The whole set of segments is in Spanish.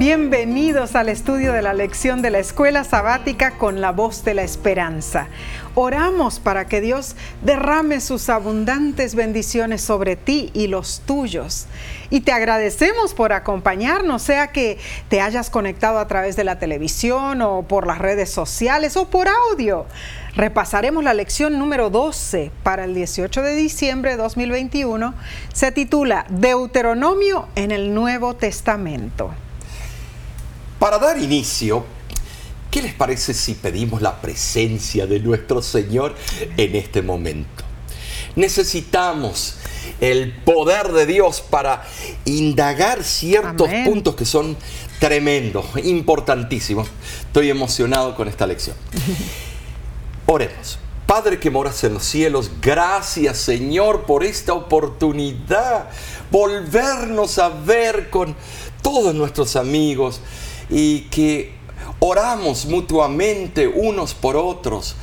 Bienvenidos al estudio de la lección de la escuela sabática con la voz de la esperanza. Oramos para que Dios derrame sus abundantes bendiciones sobre ti y los tuyos. Y te agradecemos por acompañarnos, sea que te hayas conectado a través de la televisión o por las redes sociales o por audio. Repasaremos la lección número 12 para el 18 de diciembre de 2021. Se titula Deuteronomio en el Nuevo Testamento. Para dar inicio, ¿qué les parece si pedimos la presencia de nuestro Señor en este momento? Necesitamos el poder de Dios para indagar ciertos Amén. puntos que son tremendos, importantísimos. Estoy emocionado con esta lección. Oremos. Padre que moras en los cielos, gracias Señor por esta oportunidad, volvernos a ver con todos nuestros amigos y que oramos mutuamente unos por otros.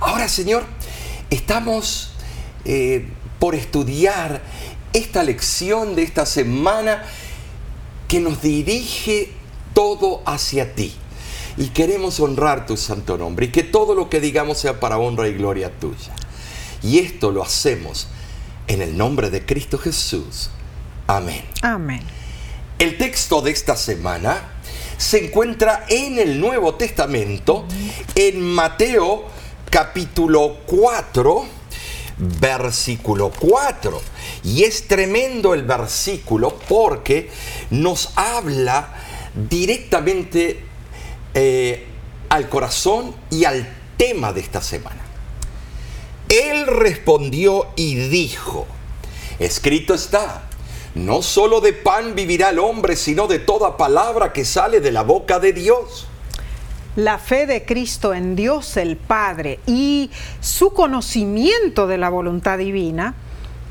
Ahora Señor, estamos eh, por estudiar esta lección de esta semana que nos dirige todo hacia ti. Y queremos honrar tu santo nombre y que todo lo que digamos sea para honra y gloria tuya. Y esto lo hacemos en el nombre de Cristo Jesús. Amén. Amén. El texto de esta semana se encuentra en el Nuevo Testamento, en Mateo capítulo 4, versículo 4. Y es tremendo el versículo porque nos habla directamente eh, al corazón y al tema de esta semana. Él respondió y dijo, escrito está, no solo de pan vivirá el hombre, sino de toda palabra que sale de la boca de Dios. La fe de Cristo en Dios el Padre y su conocimiento de la voluntad divina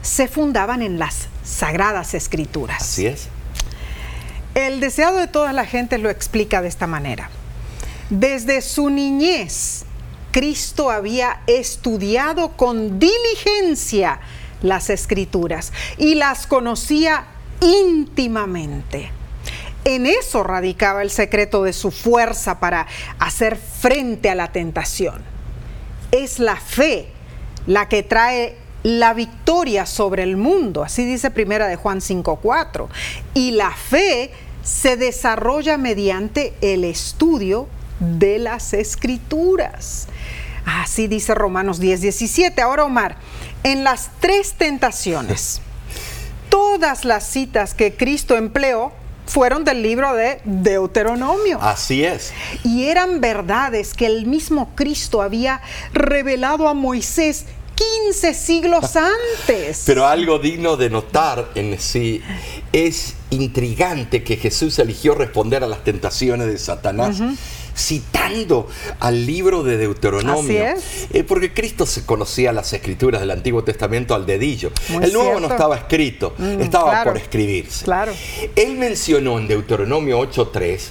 se fundaban en las sagradas escrituras. Así es. El deseado de toda la gente lo explica de esta manera. Desde su niñez, Cristo había estudiado con diligencia las escrituras y las conocía íntimamente. En eso radicaba el secreto de su fuerza para hacer frente a la tentación. Es la fe la que trae la victoria sobre el mundo, así dice Primera de Juan 5:4. Y la fe se desarrolla mediante el estudio de las escrituras. Así dice Romanos 10:17. Ahora Omar, en las tres tentaciones, todas las citas que Cristo empleó fueron del libro de Deuteronomio. Así es. Y eran verdades que el mismo Cristo había revelado a Moisés 15 siglos antes. Pero algo digno de notar en sí es intrigante que Jesús eligió responder a las tentaciones de Satanás. Citando al libro de Deuteronomio. Así Eh, porque Cristo se conocía las escrituras del Antiguo Testamento al dedillo. Muy el Nuevo no estaba escrito, Mm, estaba claro. por escribirse. Claro. Él mencionó en Deuteronomio 8.3,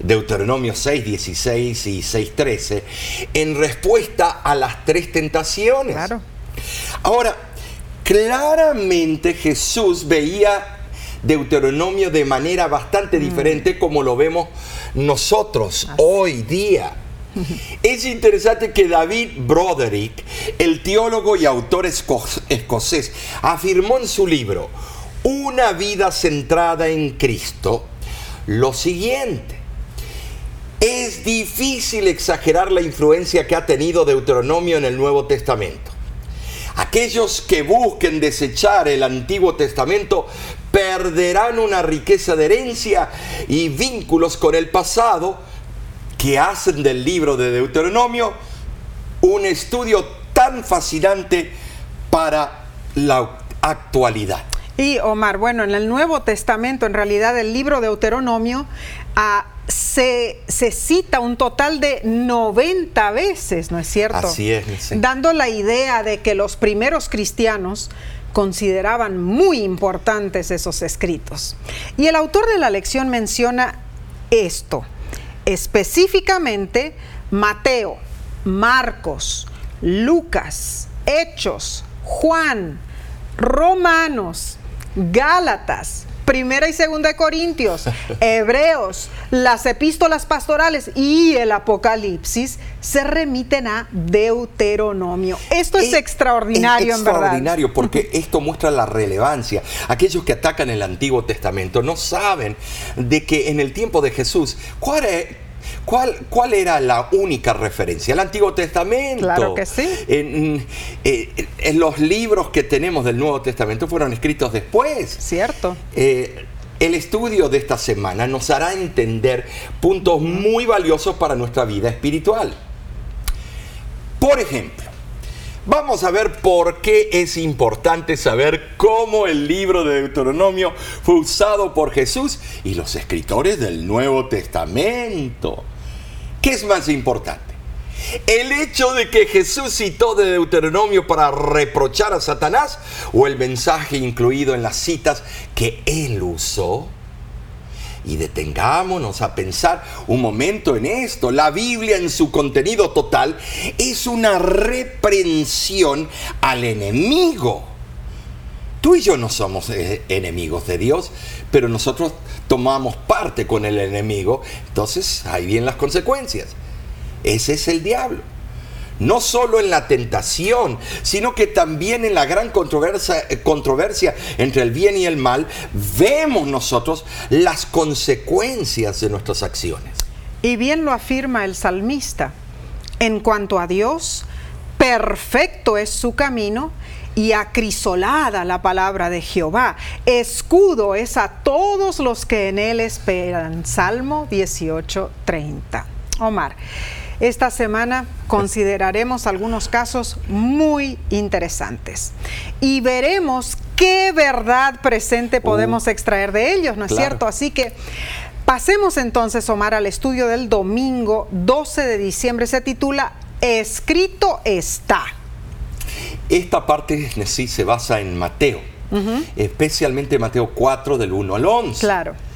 Deuteronomio 6.16 y 6.13, en respuesta a las tres tentaciones. Claro. Ahora, claramente Jesús veía Deuteronomio de manera bastante diferente como lo vemos nosotros hoy día. Es interesante que David Broderick, el teólogo y autor esco- escocés, afirmó en su libro Una vida centrada en Cristo lo siguiente. Es difícil exagerar la influencia que ha tenido Deuteronomio en el Nuevo Testamento. Aquellos que busquen desechar el Antiguo Testamento perderán una riqueza de herencia y vínculos con el pasado que hacen del libro de Deuteronomio un estudio tan fascinante para la actualidad. Y Omar, bueno, en el Nuevo Testamento, en realidad el libro de Deuteronomio ah, se, se cita un total de 90 veces, ¿no es cierto? Así es, sí. Dando la idea de que los primeros cristianos consideraban muy importantes esos escritos. Y el autor de la lección menciona esto, específicamente Mateo, Marcos, Lucas, Hechos, Juan, Romanos, Gálatas, Primera y Segunda de Corintios, Hebreos, las epístolas pastorales y el Apocalipsis se remiten a Deuteronomio. Esto es, extraordinario, en verdad. Extraordinario, porque esto muestra la relevancia. Aquellos que atacan el Antiguo Testamento no saben de que en el tiempo de Jesús, ¿cuál es, ¿Cuál, ¿Cuál, era la única referencia? El Antiguo Testamento. Claro que sí. En, eh, en, los libros que tenemos del Nuevo Testamento fueron escritos después. Cierto. Eh, el estudio de esta semana nos hará entender puntos muy valiosos para nuestra vida espiritual. Por ejemplo, Vamos a ver por qué es importante saber cómo el libro de Deuteronomio fue usado por Jesús y los escritores del Nuevo Testamento. ¿Qué es más importante? ¿El hecho de que Jesús citó de Deuteronomio para reprochar a Satanás o el mensaje incluido en las citas que él usó? Y detengámonos a pensar un momento en esto. La Biblia en su contenido total es una reprensión al enemigo. Tú y yo no somos eh, enemigos de Dios, pero nosotros tomamos parte con el enemigo, entonces ahí vienen las consecuencias. Ese es el diablo no solo en la tentación, sino que también en la gran controversia, eh, controversia, entre el bien y el mal, vemos nosotros las consecuencias de nuestras acciones. Y bien lo afirma el salmista. En cuanto a Dios, perfecto es su camino y acrisolada la palabra de Jehová. Escudo es a todos los que en él esperan. Salmo 18:30. Omar. Esta semana consideraremos algunos casos muy interesantes y veremos qué verdad presente uh. podemos extraer de ellos, ¿no es cierto? Así que pasemos entonces, Omar, al estudio del domingo 12 de diciembre. Se titula Escrito está. Esta parte sí se basa en Mateo, especialmente Mateo 4 del 1 al 11. Claro.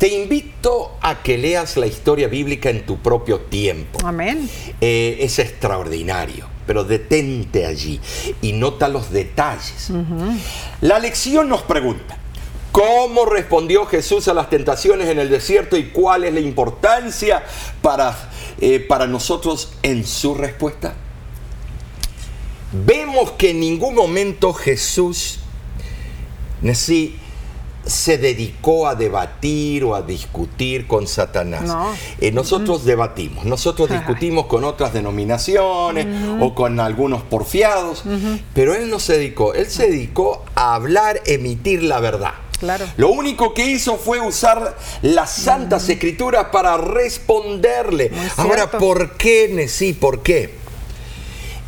Te invito a que leas la historia bíblica en tu propio tiempo. Amén. Eh, es extraordinario, pero detente allí y nota los detalles. La lección nos pregunta, ¿cómo respondió Jesús a las tentaciones en el desierto y cuál es la importancia para, eh, para nosotros en su respuesta? Vemos que en ningún momento Jesús se dedicó a debatir o a discutir con Satanás. Eh, nosotros debatimos, nosotros discutimos con otras denominaciones o con algunos porfiados, pero él no se dedicó, él se dedicó a hablar, emitir la verdad. Claro. Lo único que hizo fue usar las santas escrituras para responderle. Ahora, ¿por qué, Nesí? ¿Por qué?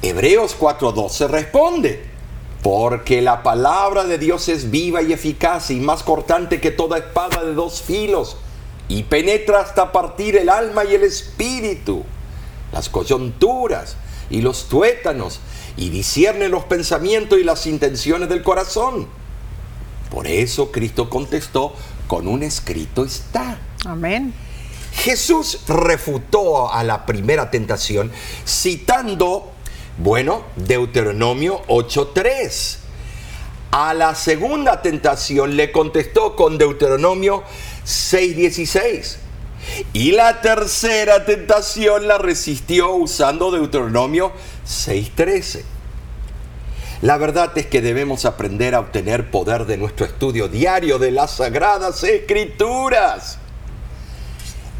Hebreos 4.12 responde. Porque la palabra de Dios es viva y eficaz y más cortante que toda espada de dos filos y penetra hasta partir el alma y el espíritu, las coyunturas y los tuétanos y discierne los pensamientos y las intenciones del corazón. Por eso Cristo contestó, con un escrito está. Amén. Jesús refutó a la primera tentación citando bueno, Deuteronomio 8.3. A la segunda tentación le contestó con Deuteronomio 6.16. Y la tercera tentación la resistió usando Deuteronomio 6.13. La verdad es que debemos aprender a obtener poder de nuestro estudio diario de las sagradas escrituras.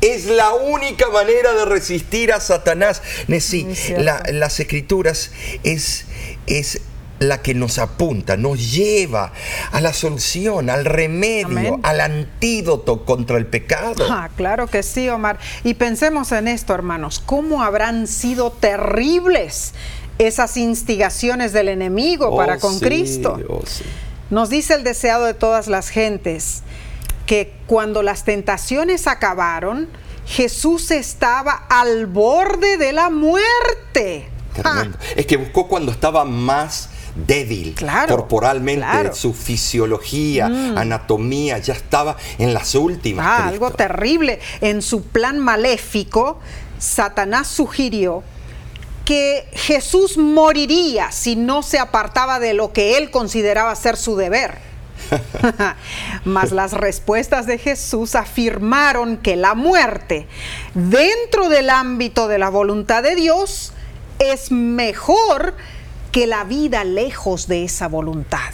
Es la única manera de resistir a Satanás. las escrituras es, es la que nos apunta, nos lleva a la solución, al remedio, al antídoto contra el pecado. Ah, claro que sí, Omar. Y pensemos en esto, hermanos, ¿cómo habrán sido terribles esas instigaciones del enemigo oh, para con Cristo? Oh, nos dice el deseado de todas las gentes que cuando las tentaciones acabaron, Jesús estaba al borde de la muerte. Es que buscó cuando estaba más débil corporalmente, su fisiología, mm. anatomía, ya estaba en las últimas. Ah, algo terrible. En su plan maléfico, Satanás sugirió que Jesús moriría si no se apartaba de lo que él consideraba ser su deber Mas las respuestas de Jesús afirmaron que la muerte dentro del ámbito de la voluntad de Dios es mejor que la vida lejos de esa voluntad.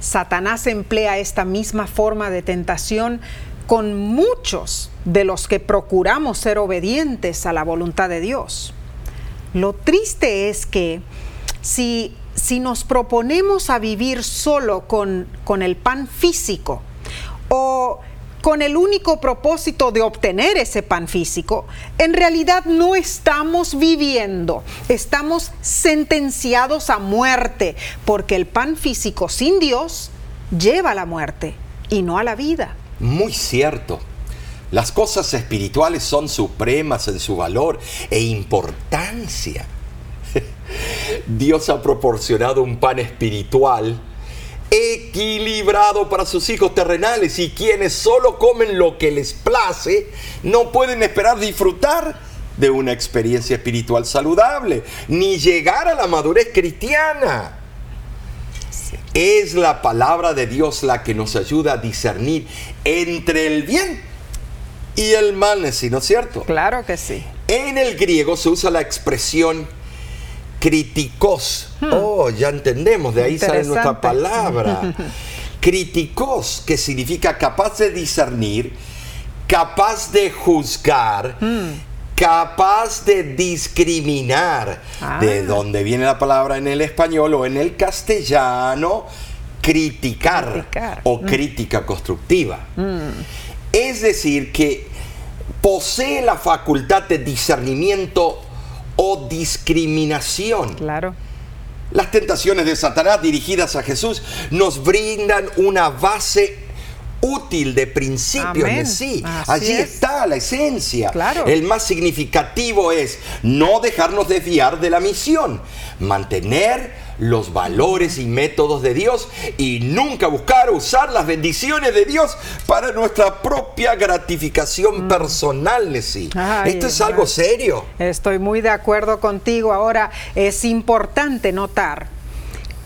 Satanás emplea esta misma forma de tentación con muchos de los que procuramos ser obedientes a la voluntad de Dios. Lo triste es que si, si nos proponemos a vivir solo con, con el pan físico o con el único propósito de obtener ese pan físico, en realidad no estamos viviendo, estamos sentenciados a muerte, porque el pan físico sin Dios lleva a la muerte y no a la vida. Muy cierto. Las cosas espirituales son supremas en su valor e importancia. Dios ha proporcionado un pan espiritual equilibrado para sus hijos terrenales y quienes solo comen lo que les place no pueden esperar disfrutar de una experiencia espiritual saludable ni llegar a la madurez cristiana. Es la palabra de Dios la que nos ayuda a discernir entre el bien y el mal, ¿no es cierto? Claro que sí. En el griego se usa la expresión críticos. Hmm. Oh, ya entendemos, de ahí sale nuestra palabra. críticos, que significa capaz de discernir, capaz de juzgar, hmm. capaz de discriminar. De ah. dónde viene la palabra en el español o en el castellano, criticar, o hmm. crítica constructiva. Es decir, que posee la facultad de discernimiento o discriminación. Claro. Las tentaciones de Satanás dirigidas a Jesús nos brindan una base útil de principio en sí. Allí está la esencia. Claro. El más significativo es no dejarnos desviar de la misión, mantener los valores y métodos de Dios y nunca buscar usar las bendiciones de Dios para nuestra propia gratificación mm. personal, Nessie. Esto es algo serio. Estoy muy de acuerdo contigo. Ahora, es importante notar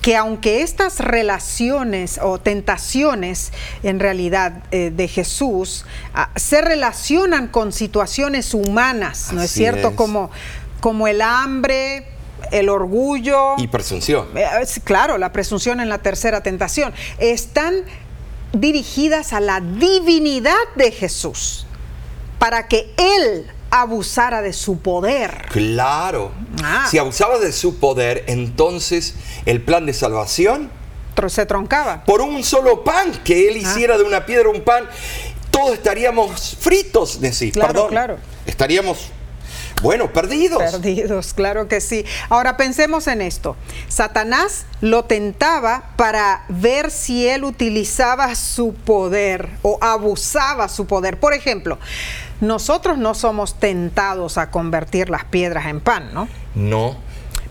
que aunque estas relaciones o tentaciones en realidad eh, de Jesús ah, se relacionan con situaciones humanas, ¿no es cierto? Como, como el hambre, el orgullo. Y presunción. Eh, claro, la presunción en la tercera tentación. Están dirigidas a la divinidad de Jesús, para que Él abusara de su poder. Claro. Ah. Si abusaba de su poder, entonces el plan de salvación se troncaba. Por un solo pan, que Él ah. hiciera de una piedra un pan, todos estaríamos fritos de sí. Claro, claro. Estaríamos bueno, perdidos. Perdidos, claro que sí. Ahora pensemos en esto. Satanás lo tentaba para ver si él utilizaba su poder o abusaba su poder. Por ejemplo, nosotros no somos tentados a convertir las piedras en pan, ¿no? No.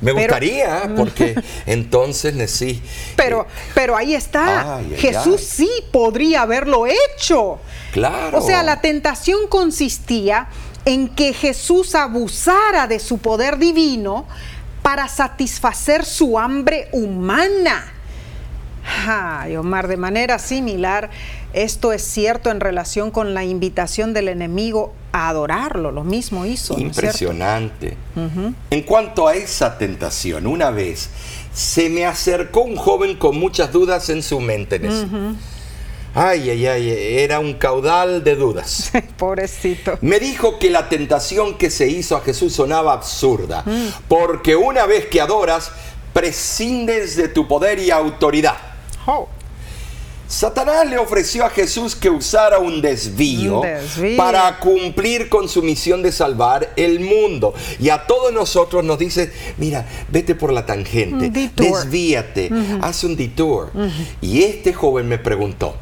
Me gustaría, porque entonces sí. Pero, pero ahí está. Jesús sí podría haberlo hecho. Claro. O sea, la tentación consistía en que Jesús abusara de su poder divino para satisfacer su hambre humana. Ay, Omar, de manera similar, esto es cierto en relación con la invitación del enemigo a adorarlo, lo mismo hizo. Impresionante. En cuanto a esa tentación, una vez se me acercó un joven con muchas dudas en su mente. Ay, ay, ay, era un caudal de dudas. Pobrecito. Me dijo que la tentación que se hizo a Jesús sonaba absurda, mm. porque una vez que adoras, prescindes de tu poder y autoridad. Satanás le ofreció a Jesús que usara un desvío, para cumplir con su misión de salvar el mundo. Y a todos nosotros nos dice, mira, vete por la tangente, desvíate, haz un detour. Y este joven me preguntó,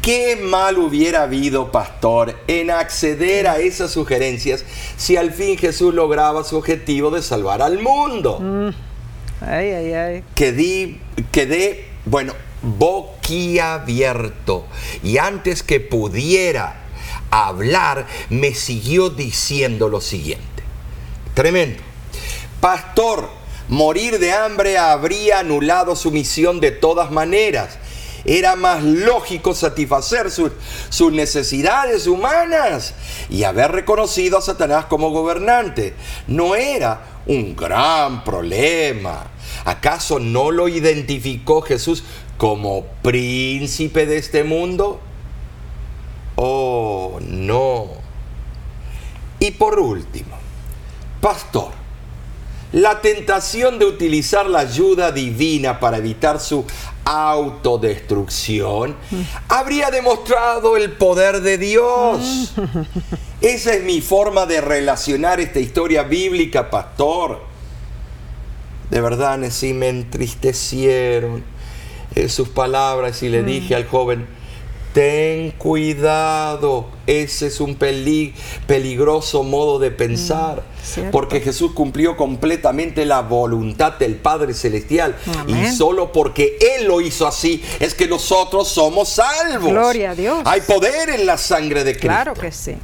¿Qué mal hubiera habido, pastor, en acceder a esas sugerencias si al fin Jesús lograba su objetivo de salvar al mundo? Mm. Ay, ay, ay. Quedé, quedé, bueno, boquiabierto. Y antes que pudiera hablar, me siguió diciendo lo siguiente. Tremendo. Pastor, Morir de hambre habría anulado su misión de todas maneras. Era más lógico satisfacer sus necesidades humanas y haber reconocido a Satanás como gobernante. No era un gran problema. ¿Acaso no lo identificó Jesús como príncipe de este mundo? Oh, no. Y por último, pastor, la tentación de utilizar la ayuda divina para evitar su autodestrucción habría demostrado el poder de Dios. Esa es mi forma de relacionar esta historia bíblica, pastor. De verdad, sí me entristecieron eh, sus palabras y le dije al joven, ten cuidado, ese es un peligroso modo de pensar, mm, porque Jesús cumplió completamente la voluntad del Padre Celestial y solo porque Él lo hizo así es que nosotros somos salvos. Gloria a Dios. Hay poder en la sangre de Cristo. Claro que sí.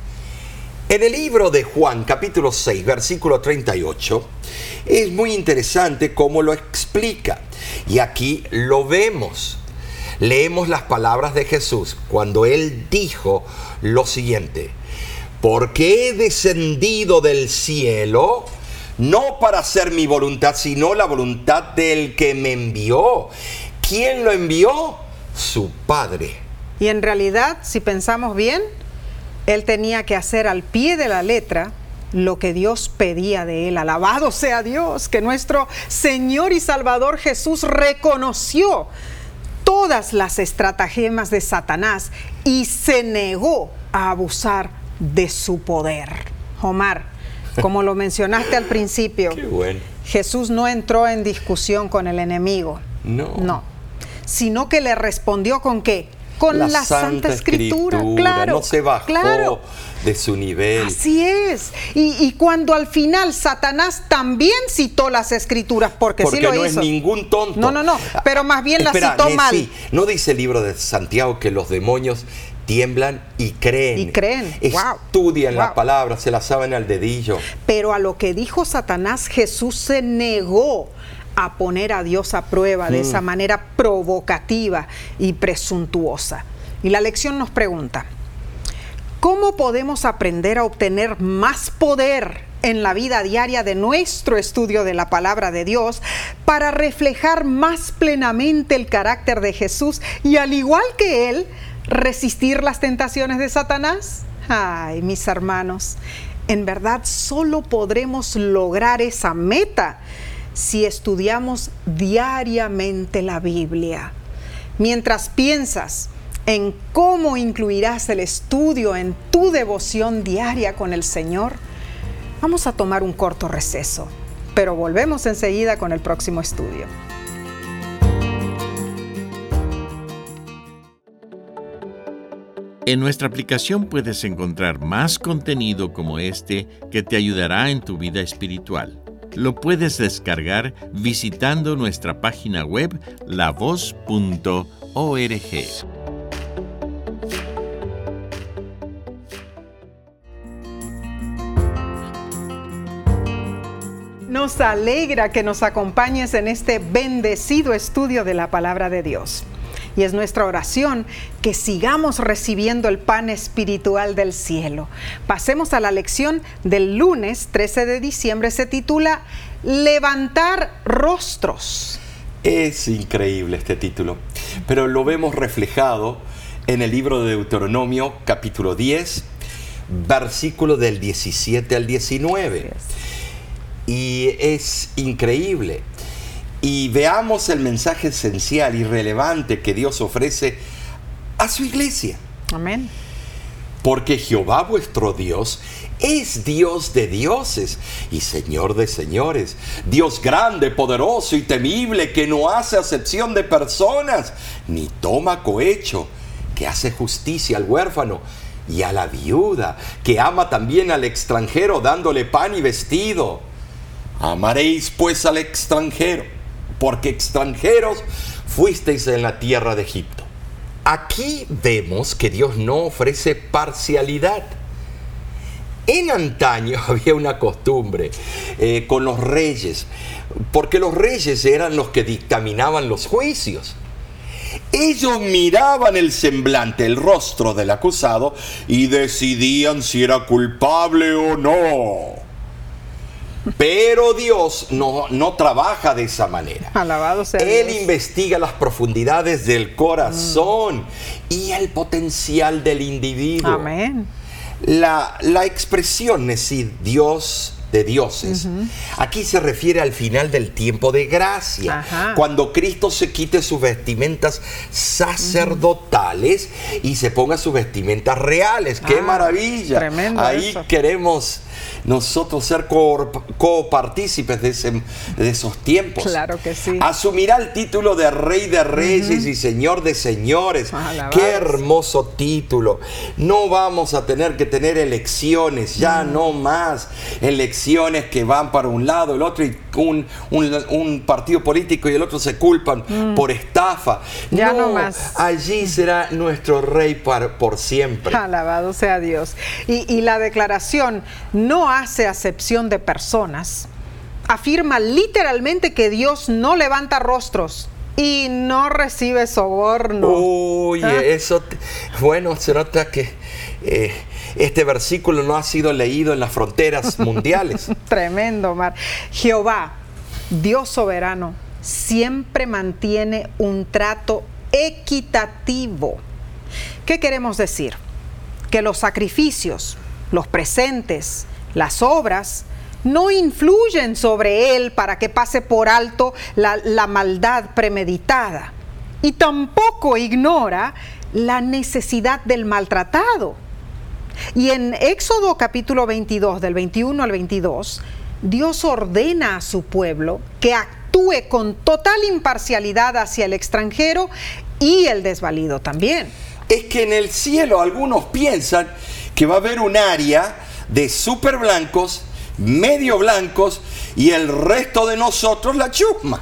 En el libro de Juan, capítulo 6, versículo 38, es muy interesante cómo lo explica. Y aquí lo vemos. Leemos las palabras de Jesús cuando Él dijo lo siguiente, porque he descendido del cielo no para hacer mi voluntad, sino la voluntad del que me envió. ¿Quién lo envió? Su Padre. Y en realidad, si pensamos bien, él tenía que hacer al pie de la letra lo que Dios pedía de él. Alabado sea Dios, que nuestro Señor y Salvador Jesús reconoció todas las estratagemas de Satanás y se negó a abusar de su poder. Omar, como lo mencionaste al principio, Jesús no entró en discusión con el enemigo. No. No. Sino que le respondió con qué? Con la, Santa, Escritura, claro. No se bajó de su nivel. Así es. Y, cuando al final Satanás también citó las Escrituras, porque, sí lo no hizo. es ningún tonto. No, no, no. Pero más bien las citó mal. No dice el libro de Santiago que los demonios tiemblan y creen. Y creen. Estudian la palabra, se la saben al dedillo. Pero a lo que dijo Satanás, Jesús se negó a poner a Dios a prueba de esa mm. manera provocativa y presuntuosa. Y la lección nos pregunta, ¿cómo podemos aprender a obtener más poder en la vida diaria de nuestro estudio de la palabra de Dios para reflejar más plenamente el carácter de Jesús y al igual que Él, resistir las tentaciones de Satanás? Ay, mis hermanos, en verdad solo podremos lograr esa meta si estudiamos diariamente la Biblia. Mientras piensas en cómo incluirás el estudio en tu devoción diaria con el Señor, vamos a tomar un corto receso, pero volvemos enseguida con el próximo estudio. En nuestra aplicación puedes encontrar más contenido como este que te ayudará en tu vida espiritual. Lo puedes descargar visitando nuestra página web lavoz.org. Nos alegra que nos acompañes en este bendecido estudio de la palabra de Dios y es nuestra oración que sigamos recibiendo el pan espiritual del cielo. Pasemos a la lección del lunes 13 de diciembre, se titula Levantar rostros. Es increíble este título, pero lo vemos reflejado en el libro de Deuteronomio capítulo 10, versículo del 17 al 19. Y es increíble y veamos el mensaje esencial y relevante que Dios ofrece a su iglesia. Amén. Porque Jehová vuestro Dios es Dios de dioses y Señor de señores, Dios grande, poderoso y temible, que no hace acepción de personas, ni toma cohecho, que hace justicia al huérfano y a la viuda, que ama también al extranjero dándole pan y vestido. Amaréis pues al extranjero porque extranjeros fuisteis en la tierra de Egipto. Aquí vemos que Dios no ofrece parcialidad. En antaño había una costumbre eh, con los reyes, porque los reyes eran los que dictaminaban los juicios. Ellos miraban el semblante, el rostro del acusado y decidían si era culpable o no. Pero Dios no, no trabaja de esa manera. Alabado sea Él Dios. investiga las profundidades del corazón y el potencial del individuo. Amén. La, la expresión es decir, Dios de dioses. Aquí se refiere al final del tiempo de gracia, Ajá. cuando Cristo se quite sus vestimentas sacerdotales y se ponga sus vestimentas reales. ¡Qué Ah, maravilla! tremendo Ahí eso. queremos nosotros ser co- copartícipes de, ese- de esos tiempos. Claro que sí. Asumirá el título de Rey de Reyes y Señor de Señores. ¡Qué hermoso título! No vamos a tener que tener elecciones, ya no más elecciones que van para un lado, el otro y un, un- un partido político y el otro se culpan por estafa. Ya no más. Allí será nuestro Rey para- por siempre. Alabado sea Dios. Y, y la declaración no hace acepción de personas. Afirma literalmente que Dios no levanta rostros y no recibe soborno. Uy, Ah. eso, te- bueno, se nota que eh, este versículo no ha sido leído en las fronteras mundiales. Tremendo, Mar. Jehová, Dios soberano, siempre mantiene un trato equitativo. ¿Qué queremos decir? Que los sacrificios, los presentes, las obras, no influyen sobre él para que pase por alto la, maldad premeditada. Y tampoco ignora la necesidad del maltratado. Y en Éxodo capítulo 22, del 21 al 22, Dios ordena a su pueblo que actúe con total imparcialidad hacia el extranjero y el desvalido también. es que en el cielo algunos piensan que va a haber un área de super blancos, medio blancos y el resto de nosotros la chusma.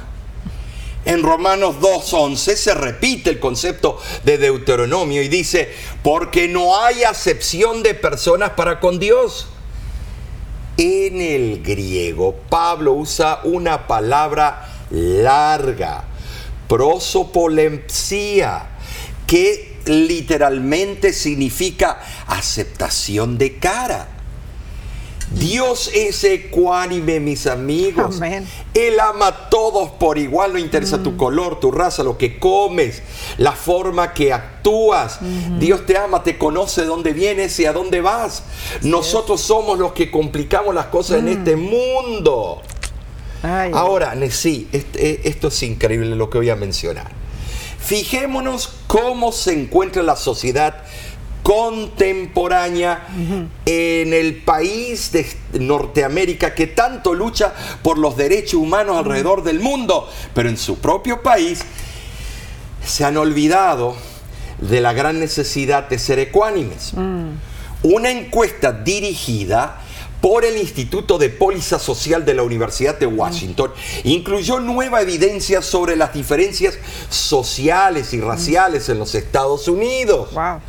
En Romanos 2.11 se repite el concepto de Deuteronomio y dice, porque no hay acepción de personas para con Dios. En el griego, Pablo usa una palabra larga, prosopolepsia, que literalmente significa aceptación de cara. Dios es ecuánime, mis amigos. Amén. Él ama a todos por igual, no interesa tu color, tu raza, lo que comes, la forma que actúas. Dios te ama, te conoce dónde vienes y a dónde vas. Nosotros somos los que complicamos las cosas en este mundo. Ay, Ahora, sí, esto es increíble lo que voy a mencionar. Fijémonos cómo se encuentra la sociedad contemporánea en el país de Norteamérica que tanto lucha por los derechos humanos alrededor del mundo, pero en su propio país se han olvidado de la gran necesidad de ser ecuánimes. Una encuesta dirigida por el Instituto de Póliza Social de la Universidad de Washington incluyó nueva evidencia sobre las diferencias sociales y raciales en los Estados Unidos. wow.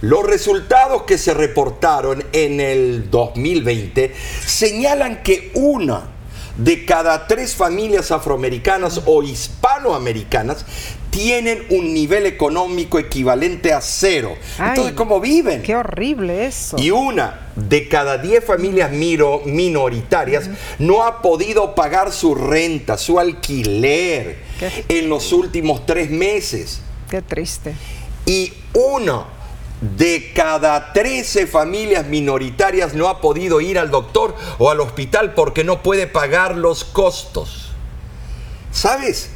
Los resultados que se reportaron en el 2020 señalan que una de cada tres familias afroamericanas o hispanoamericanas tienen un nivel económico equivalente a cero. Ay, Entonces, ¿cómo viven? Qué horrible eso. Y una de cada diez familias miro- minoritarias no ha podido pagar su renta, su alquiler Qué- en los últimos tres meses. Qué triste. Y uno de cada 13 familias minoritarias no ha podido ir al doctor o al hospital porque no puede pagar los costos. ¿Sabes?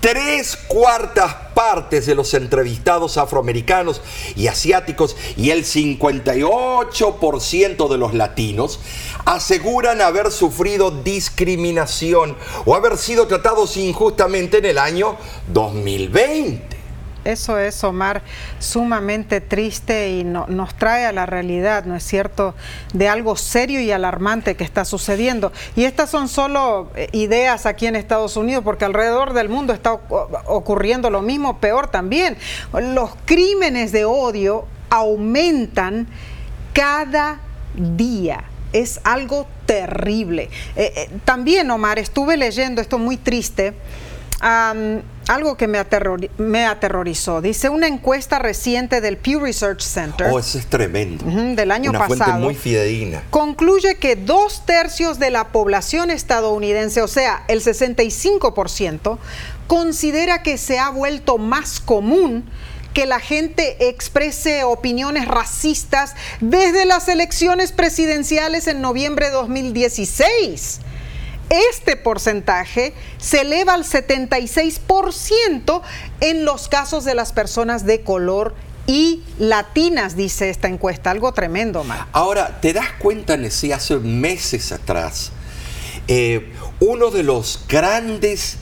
Tres cuartas partes de los entrevistados afroamericanos y asiáticos y el 58% de los latinos aseguran haber sufrido discriminación o haber sido tratados injustamente en el año 2020. Eso es, Omar, sumamente triste y no- nos trae a la realidad, ¿no es cierto?, de algo serio y alarmante que está sucediendo. Y estas son solo eh, ideas aquí en Estados Unidos, porque alrededor del mundo está ocu- ocurriendo lo mismo, peor también. Los crímenes de odio aumentan cada día. Es algo terrible. Eh, eh, también, Omar, estuve leyendo esto muy triste. Algo que me, aterrori- me aterrorizó. Dice una encuesta reciente del Pew Research Center Oh, eso es tremendo. Del año Una fuente pasado. muy fidedigna. concluye que dos tercios de la población estadounidense, o sea, el 65%, considera que se ha vuelto más común que la gente exprese opiniones racistas desde las elecciones presidenciales en noviembre de 2016. Este porcentaje se eleva al 76% en los casos de las personas de color y latinas, dice esta encuesta. Algo tremendo, Mar. Ahora, ¿te das cuenta, Nessie, hace meses atrás, eh, uno de los grandes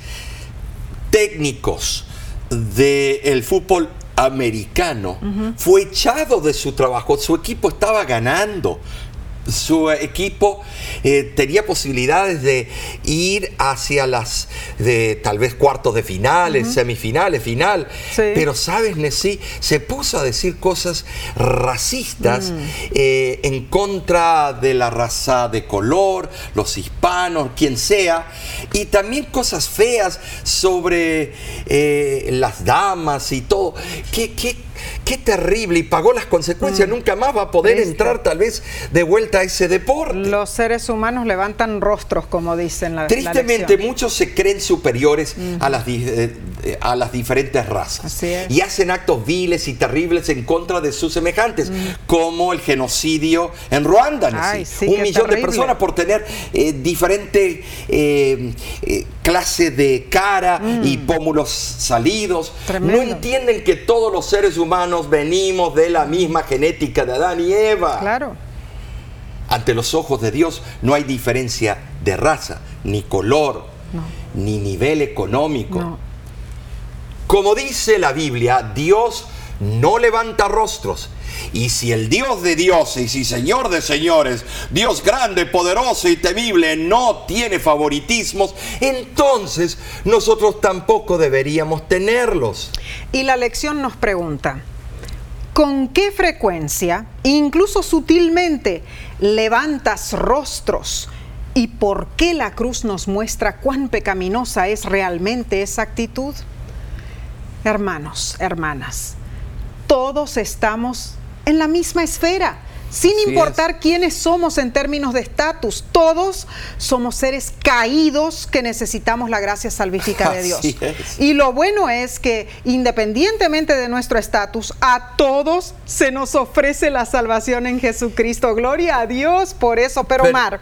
técnicos del fútbol americano fue echado de su trabajo, su equipo estaba ganando. Su equipo eh, tenía posibilidades de ir hacia las de tal vez cuartos de finales, semifinales, final. Sí. Pero sabes, Nessie, se puso a decir cosas racistas Mm. eh, en contra de la raza de color, los hispanos, quien sea, y también cosas feas sobre eh, las damas y todo. Qué, qué, qué terrible, y pagó las consecuencias. Nunca más va a poder Mm. Entrar tal vez de vuelta a ese deporte. Los seres humanos levantan rostros, como dicen la Tristemente, muchos se creen superiores a, las, eh, eh, a las diferentes razas Así es. y hacen actos viles y terribles en contra de sus semejantes, como el genocidio en Ruanda. Ay, sí, Un millón de personas por tener eh, diferente eh, clase de cara y pómulos salidos. Mm. Tremendo. No entienden que todos los seres humanos venimos de la misma genética de Adán y Eva. Claro. Ante los ojos de Dios no hay diferencia de raza, ni color, No. ni nivel económico. No. Como dice la Biblia, Dios no levanta rostros. Y si el Dios de dioses y Señor de señores, Dios grande, poderoso y temible, no tiene favoritismos, entonces nosotros tampoco deberíamos tenerlos. Y la lección nos pregunta, ¿con qué frecuencia, incluso sutilmente, levantas rostros? ¿Y por qué la cruz nos muestra cuán pecaminosa es realmente esa actitud? Hermanos, hermanas, todos estamos en la misma esfera, sin Así importar quiénes somos en términos de estatus. Todos somos seres caídos que necesitamos la gracia salvífica de Dios. Y lo bueno es que independientemente de nuestro estatus, a todos se nos ofrece la salvación en Jesucristo. Gloria a Dios por eso. Pero, Pero- Mar,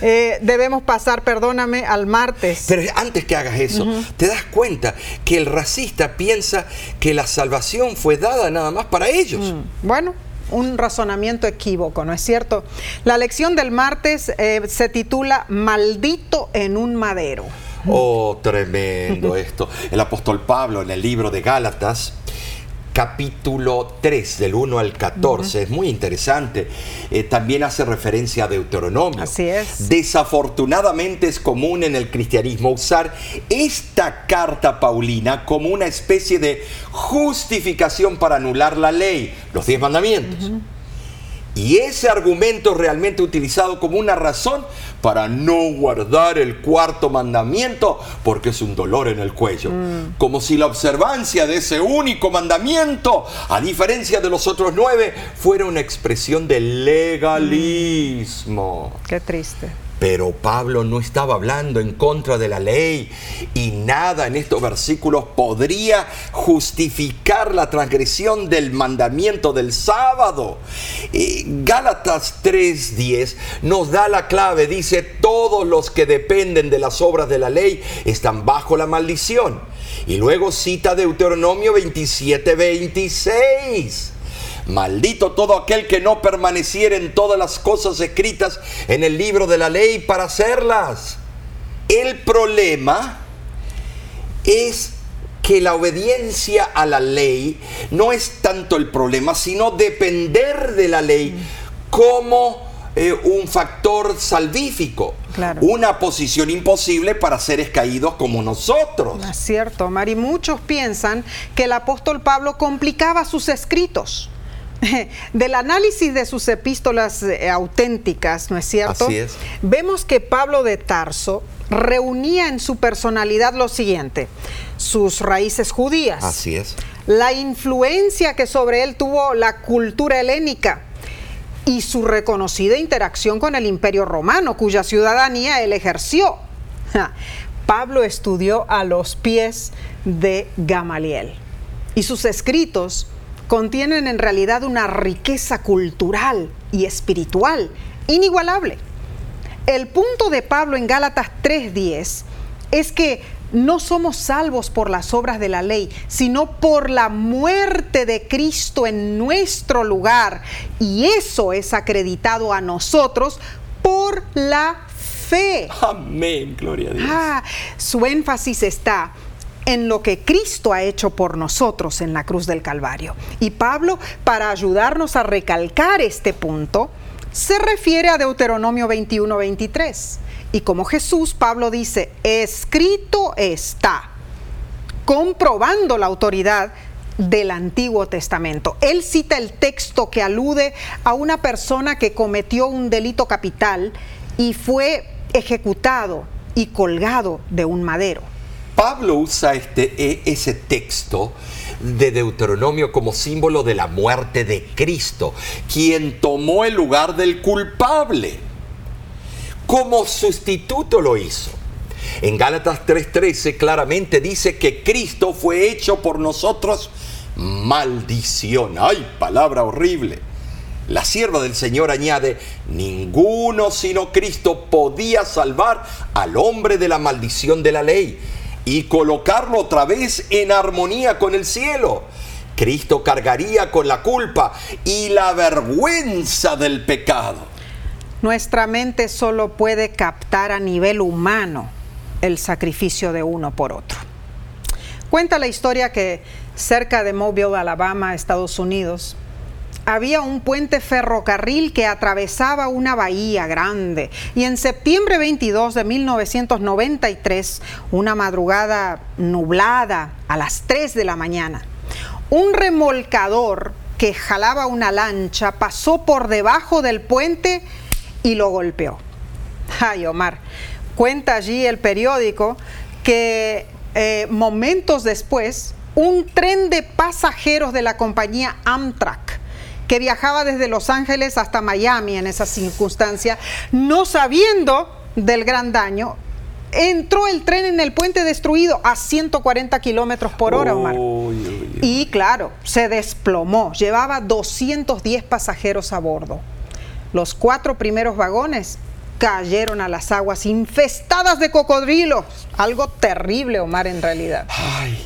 eh, debemos pasar, perdóname, al martes. Pero antes que hagas eso, te das cuenta que el racista piensa que la salvación fue dada nada más para ellos. Bueno, un razonamiento equívoco, ¿no es cierto? La lección del martes eh, se titula Maldito en un madero. Oh, tremendo esto. El apóstol Pablo en el libro de Gálatas, capítulo 3, del 1 al 14, es muy interesante. Eh, también hace referencia a Deuteronomio. Así es. Desafortunadamente es común en el cristianismo usar esta carta paulina como una especie de justificación para anular la ley, los diez mandamientos. Y ese argumento realmente utilizado como una razón para no guardar el cuarto mandamiento porque es un dolor en el cuello. Como si la observancia de ese único mandamiento, a diferencia de los otros nueve, fuera una expresión de legalismo. Qué triste. Pero Pablo no estaba hablando en contra de la ley y nada en estos versículos podría justificar la transgresión del mandamiento del sábado. Eh, Gálatas 3:10 nos da la clave, dice, todos los que dependen de las obras de la ley están bajo la maldición. Y luego cita Deuteronomio 27:26. Maldito todo aquel que no permaneciera en todas las cosas escritas en el libro de la ley para hacerlas. El problema es que la obediencia a la ley no es tanto el problema, sino depender de la ley como eh, un factor salvífico. Claro. Una posición imposible para seres caídos como nosotros. Es cierto, Omar, y muchos piensan que el apóstol Pablo complicaba sus escritos. Del análisis de sus epístolas eh, auténticas, ¿no es cierto? Así es. Vemos que Pablo de Tarso reunía en su personalidad lo siguiente, sus raíces judías. Así es. La influencia que sobre él tuvo la cultura helénica y su reconocida interacción con el imperio romano, cuya ciudadanía él ejerció. Pablo estudió a los pies de Gamaliel y sus escritos contienen en realidad una riqueza cultural y espiritual inigualable. El punto de Pablo en Gálatas 3:10 es que no somos salvos por las obras de la ley, sino por la muerte de Cristo en nuestro lugar. Y eso es acreditado a nosotros por la fe. Amén, gloria a Dios. Ah, su énfasis está en lo que Cristo ha hecho por nosotros en la cruz del Calvario. Y Pablo, para ayudarnos a recalcar este punto, se refiere a Deuteronomio 21-23. Y como Jesús, Pablo dice, escrito está, comprobando la autoridad del Antiguo Testamento. Él cita el texto que alude a una persona que cometió un delito capital y fue ejecutado y colgado de un madero. Pablo usa este, e, ese texto de Deuteronomio como símbolo de la muerte de Cristo, quien tomó el lugar del culpable. Como sustituto lo hizo. En Gálatas 3:13 claramente dice que Cristo fue hecho por nosotros maldición. ¡Ay, palabra horrible! La sierva del Señor añade, ninguno sino Cristo podía salvar al hombre de la maldición de la ley y colocarlo otra vez en armonía con el cielo. Cristo cargaría con la culpa y la vergüenza del pecado. Nuestra mente solo puede captar a nivel humano el sacrificio de uno por otro. Cuenta la historia que cerca de Mobile, Alabama, Estados Unidos, había un puente ferrocarril que atravesaba una bahía grande y en septiembre 22 de 1993, una madrugada nublada a las 3 de la mañana, un remolcador que jalaba una lancha pasó por debajo del puente y lo golpeó. Ay, Omar, cuenta allí el periódico que eh, momentos después, un tren de pasajeros de la compañía Amtrak que viajaba desde Los Ángeles hasta Miami en esa circunstancia, no sabiendo del gran daño, entró el tren en el puente destruido a 140 kilómetros por hora, Omar. Y claro, se desplomó. Llevaba 210 pasajeros a bordo. Los cuatro primeros vagones cayeron a las aguas infestadas de cocodrilos. Algo terrible, Omar, en realidad. Ay,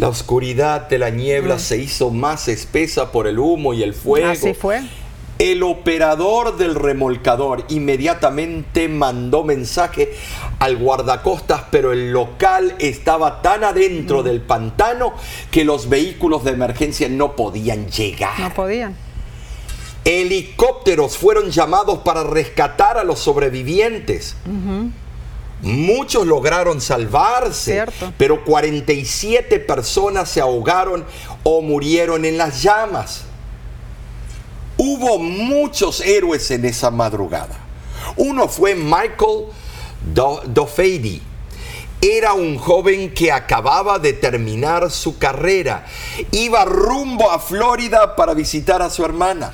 la oscuridad de la niebla se hizo más espesa por el humo y el fuego. Así fue. El operador del remolcador inmediatamente mandó mensaje al guardacostas, pero el local estaba tan adentro del pantano que los vehículos de emergencia no podían llegar. No podían. Helicópteros fueron llamados para rescatar a los sobrevivientes. Muchos lograron salvarse, Cierto. pero 47 personas se ahogaron o murieron en las llamas. Hubo muchos héroes en esa madrugada. Uno fue Michael Do- Dofady. Era un joven que acababa de terminar su carrera. Iba rumbo a Florida para visitar a su hermana.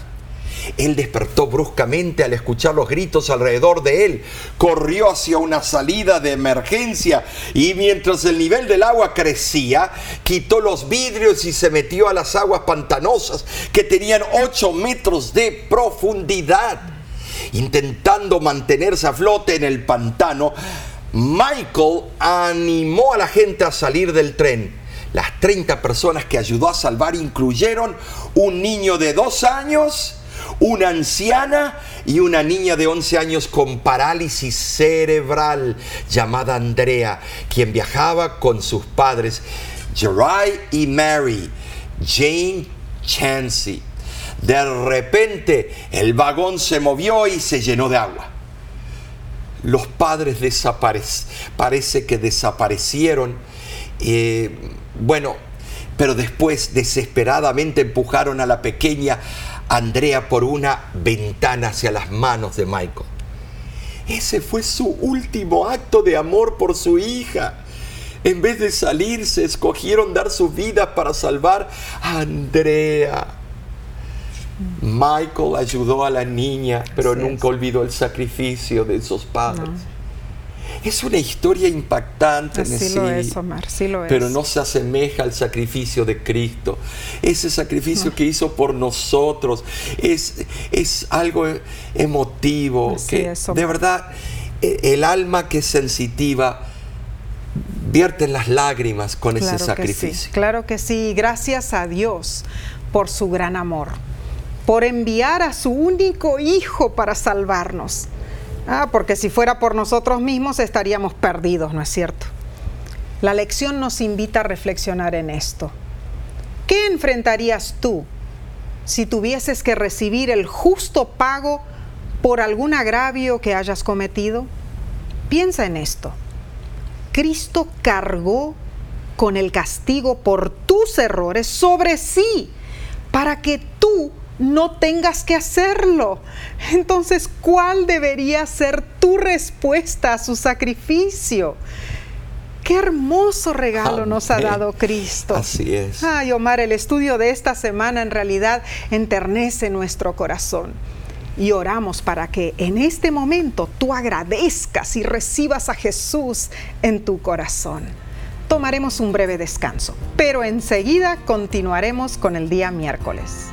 Él despertó bruscamente al escuchar los gritos alrededor de él. Corrió hacia una salida de emergencia y mientras el nivel del agua crecía, quitó los vidrios y se metió a las aguas pantanosas que tenían 8 metros de profundidad. Intentando mantenerse a flote en el pantano, Michael animó a la gente a salir del tren. Las 30 personas que ayudó a salvar incluyeron un niño de dos años, una anciana y una niña de 11 años con parálisis cerebral llamada Andrea, quien viajaba con sus padres, Jerai y Mary, Jane Chansey. De repente el vagón se movió y se llenó de agua. Los padres desaparec- parece que desaparecieron. eh, bueno, pero después desesperadamente empujaron a la pequeña Andrea por una ventana hacia las manos de Michael. Ese fue su último acto de amor por su hija. En vez de salirse, escogieron dar sus vidas para salvar a Andrea. Michael ayudó a la niña, pero Así nunca es. olvidó el sacrificio de sus padres. No. Es una historia impactante, Nessie, lo es, Omar, sí lo es. pero no se asemeja al sacrificio de Cristo. Ese sacrificio que hizo por nosotros es, es algo emotivo, Así que es, de verdad e- el alma que es sensitiva vierte las lágrimas con ese sí, sacrificio. claro que sí. Gracias a Dios por su gran amor, por enviar a su único hijo para salvarnos. Ah, porque si fuera por nosotros mismos estaríamos perdidos, ¿no es cierto? La lección nos invita a reflexionar en esto. ¿Qué enfrentarías tú si tuvieses que recibir el justo pago por algún agravio que hayas cometido? Piensa en esto. Cristo cargó con el castigo por tus errores sobre sí, para que tú no tengas que hacerlo. Entonces, ¿cuál debería ser tu respuesta a su sacrificio? Qué hermoso regalo nos ha dado Cristo. Así es. Ay, Omar, el estudio de esta semana en realidad enternece nuestro corazón. Y oramos para que en este momento tú agradezcas y recibas a Jesús en tu corazón. Tomaremos un breve descanso, pero enseguida continuaremos con el día miércoles.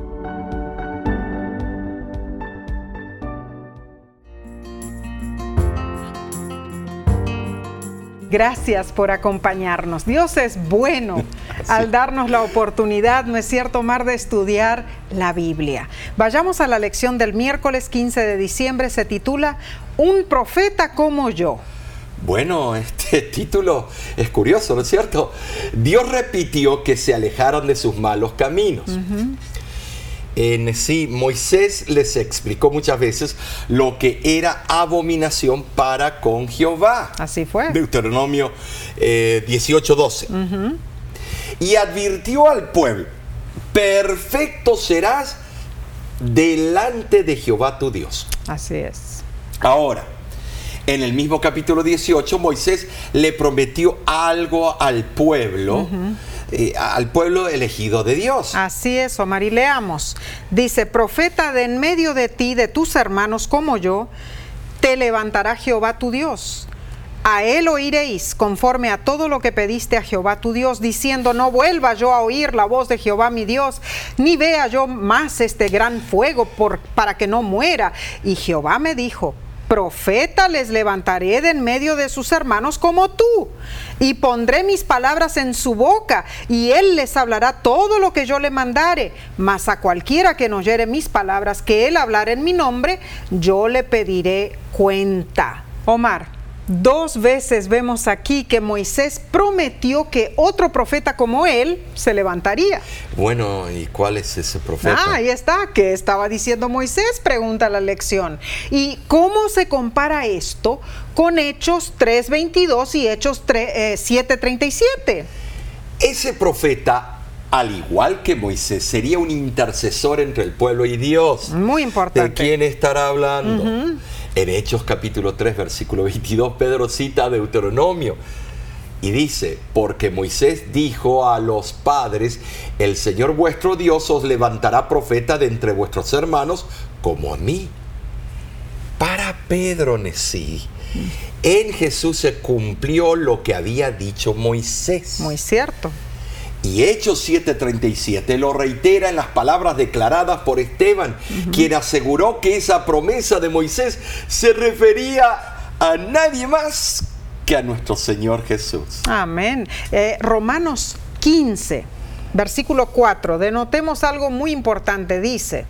Gracias por acompañarnos. Dios es bueno al darnos la oportunidad, ¿no es cierto, Omar, de estudiar la Biblia. Vayamos a la lección del miércoles 15 de diciembre, se titula Un profeta como yo. Bueno, este título es curioso, ¿no es cierto? Dios repitió que se alejaran de sus malos caminos. En sí, Moisés les explicó muchas veces lo que era abominación para con Jehová. Así fue. Deuteronomio eh, 18:12. Y advirtió al pueblo, perfecto serás delante de Jehová tu Dios. Así es. Ahora, en el mismo capítulo 18, Moisés le prometió algo al pueblo, eh, al pueblo elegido de Dios. Así es, Omar, y leamos. Dice, profeta de en medio de ti, de tus hermanos como yo, te levantará Jehová tu Dios. A él oiréis conforme a todo lo que pediste a Jehová tu Dios, diciendo, no vuelva yo a oír la voz de Jehová mi Dios, ni vea yo más este gran fuego por, para que no muera. Y Jehová me dijo, profeta les levantaré de en medio de sus hermanos como tú, y pondré mis palabras en su boca, y él les hablará todo lo que yo le mandare. Mas a cualquiera que no oyere mis palabras, que él hablara en mi nombre, yo le pediré cuenta. Omar. Dos veces vemos aquí que Moisés prometió que otro profeta como él se levantaría. Bueno, ¿y cuál es ese profeta? Ah, ahí está. ¿Qué estaba diciendo Moisés? Pregunta la lección. ¿Y cómo se compara esto con Hechos 3.22 y Hechos eh, 7.37? Ese profeta, al igual que Moisés, sería un intercesor entre el pueblo y Dios. Muy ¿De importante. quién estará hablando? En Hechos capítulo 3, versículo 22, Pedro cita Deuteronomio y dice, porque Moisés dijo a los padres, el Señor vuestro Dios os levantará profeta de entre vuestros hermanos como a mí. Para Pedro Nesí, en Jesús se cumplió lo que había dicho Moisés. Muy cierto. Y Hechos 7:37 lo reitera en las palabras declaradas por Esteban, quien aseguró que esa promesa de Moisés se refería a nadie más que a nuestro Señor Jesús. Amén. Eh, Romanos 15, versículo 4, denotemos algo muy importante. Dice,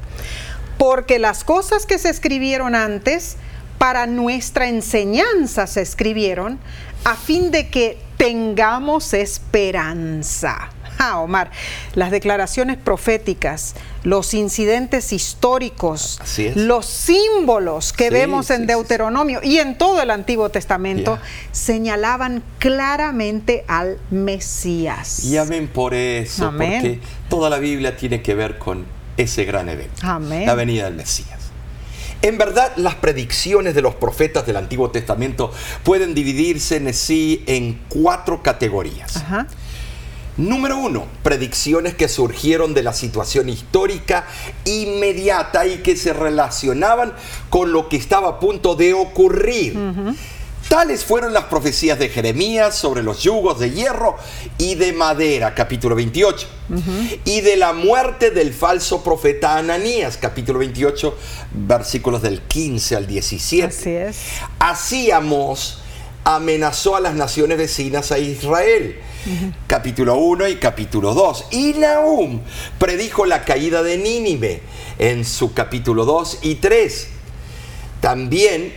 porque las cosas que se escribieron antes, para nuestra enseñanza se escribieron, a fin de que tengamos esperanza. Ah, Omar, las declaraciones proféticas, los incidentes históricos, los símbolos que vemos en Deuteronomio y en todo el Antiguo Testamento señalaban claramente al Mesías. Y amén por eso, porque toda la Biblia tiene que ver con ese gran evento, la venida del Mesías. En verdad, las predicciones de los profetas del Antiguo Testamento pueden dividirse en sí en cuatro categorías. Número uno, predicciones que surgieron de la situación histórica inmediata y que se relacionaban con lo que estaba a punto de ocurrir. Tales fueron las profecías de Jeremías sobre los yugos de hierro y de madera, capítulo 28, y de la muerte del falso profeta Ananías, capítulo 28, versículos del 15 al 17. Así es. Hacíamos amenazó a las naciones vecinas a Israel. Capítulo 1 y capítulo 2. Y Nahum predijo la caída de Nínive en su capítulo 2 y 3. También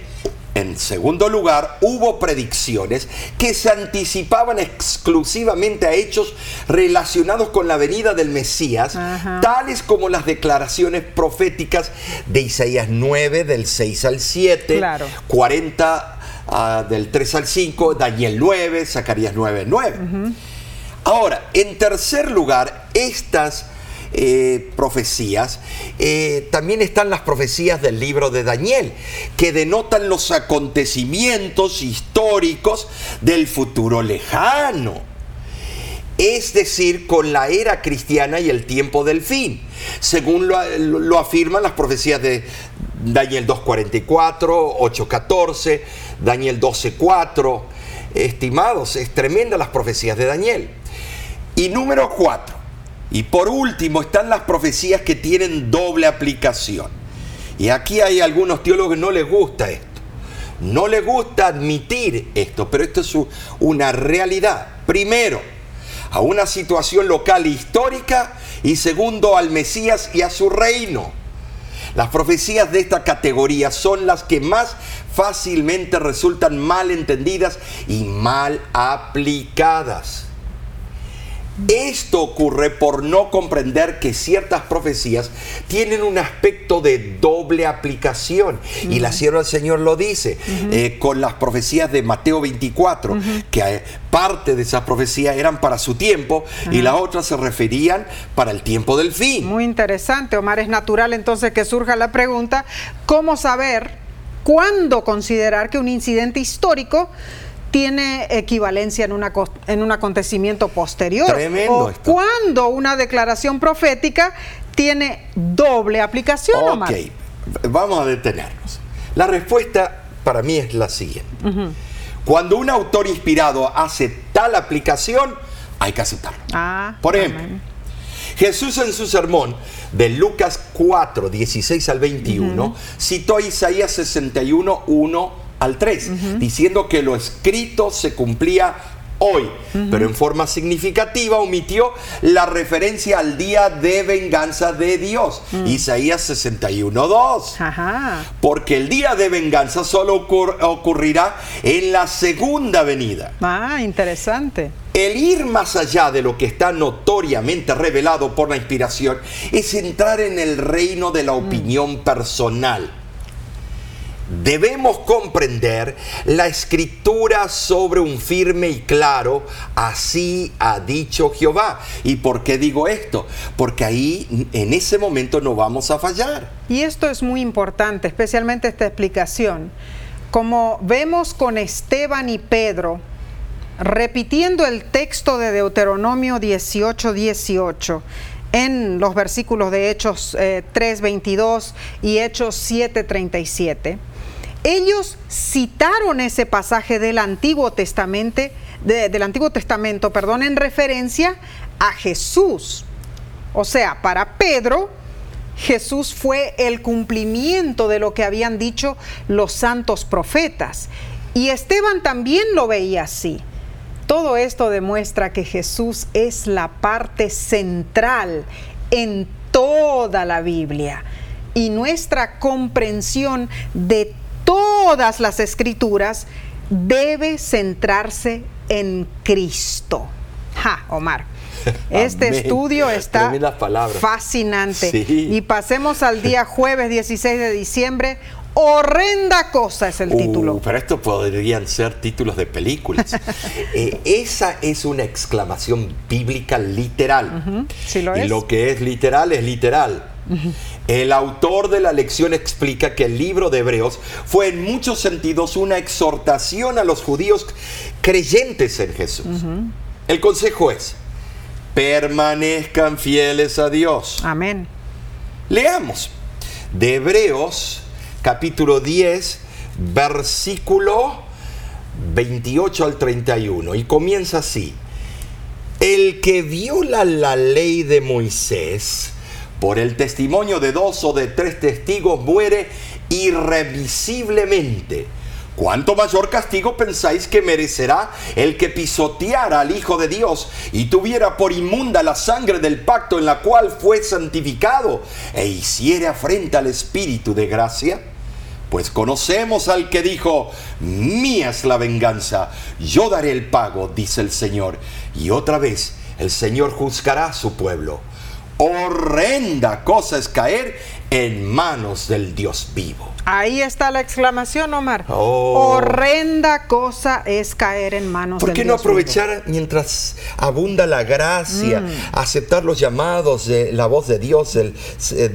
en segundo lugar, hubo predicciones que se anticipaban exclusivamente a hechos relacionados con la venida del Mesías, tales como las declaraciones proféticas de Isaías 9, del 6 al 7, 40 del 3 al 5, Daniel 9, Zacarías 9, 9. Ahora, en tercer lugar, estas eh, profecías, eh, también están las profecías del libro de Daniel, que denotan los acontecimientos históricos del futuro lejano. Es decir, con la era cristiana y el tiempo del fin, según lo, afirman las profecías de Daniel 2.44, 8.14, Daniel 12.4. Estimados, es tremenda las profecías de Daniel. Y número 4, y por último están las profecías que tienen doble aplicación. Y aquí hay algunos teólogos que no les gusta esto. No les gusta admitir esto, pero esto es una realidad. Primero, a una situación local histórica y segundo, al Mesías y a su reino. Las profecías de esta categoría son las que más fácilmente resultan mal entendidas y mal aplicadas. Esto ocurre por no comprender que ciertas profecías tienen un aspecto de doble aplicación. Y la sierva del Señor lo dice eh, con las profecías de Mateo 24, que eh, parte de esas profecías eran para su tiempo y las otras se referían para el tiempo del fin. Muy interesante, Omar. Es natural entonces que surja la pregunta, ¿cómo saber cuándo considerar que un incidente histórico tiene equivalencia en, una, en un acontecimiento posterior. Tremendo o cuando una declaración profética tiene doble aplicación, Ok, vamos a detenernos. La respuesta para mí es la siguiente. Cuando un autor inspirado hace tal aplicación, hay que aceptarlo. Ah, Por ejemplo, Jesús en su sermón de Lucas 4, 16 al 21, citó a Isaías 61, 1 al 3, diciendo que lo escrito se cumplía hoy, pero en forma significativa omitió la referencia al día de venganza de Dios, mm. Isaías 61.2. Porque el día de venganza solo ocurrirá en la segunda venida. Ah, interesante. El ir más allá de lo que está notoriamente revelado por la inspiración es entrar en el reino de la mm. opinión personal debemos comprender la escritura sobre un firme y claro, así ha dicho Jehová. ¿Y por qué digo esto? Porque ahí en ese momento no vamos a fallar. Y esto es muy importante, especialmente esta explicación. Como vemos con Esteban y Pedro, repitiendo el texto de Deuteronomio 18, 18, en los versículos de Hechos 3, eh, 22 y Hechos 7, 37 ellos citaron ese pasaje del Antiguo Testamento, del Antiguo Testamento, perdón, en referencia a Jesús. O sea, para Pedro, Jesús fue el cumplimiento de lo que habían dicho los santos profetas. Y Esteban también lo veía así. Todo esto demuestra que Jesús es la parte central en toda la Biblia y nuestra comprensión de todas las escrituras debe centrarse en Cristo. Ja, Omar. Este Amén. estudio está fascinante. Sí. Y pasemos al día jueves 16 de diciembre. Horrenda cosa es el Uh, título. pero esto podrían ser títulos de películas. Eh, esa es una exclamación bíblica literal. sí lo y es. lo que es literal es literal. El autor de la lección explica que el libro de Hebreos fue en muchos sentidos una exhortación a los judíos creyentes en Jesús. El consejo es, permanezcan fieles a Dios. Amén. Leamos de Hebreos capítulo 10, versículo 28 al 31. Y comienza así. El que viola la ley de Moisés por el testimonio de dos o de tres testigos muere irremisiblemente. ¿Cuánto mayor castigo pensáis que merecerá el que pisoteara al Hijo de Dios y tuviera por inmunda la sangre del pacto en la cual fue santificado e hiciere afrenta al Espíritu de gracia? Pues conocemos al que dijo, mía es la venganza, yo daré el pago, dice el Señor. Y otra vez el Señor juzgará a su pueblo. Horrenda cosa es caer en manos del Dios vivo. Ahí está la exclamación, Omar. Oh. Horrenda cosa es caer en manos ¿Por del qué no Dios vivo. aprovechar mientras abunda la gracia, aceptar los llamados de la voz de Dios, del,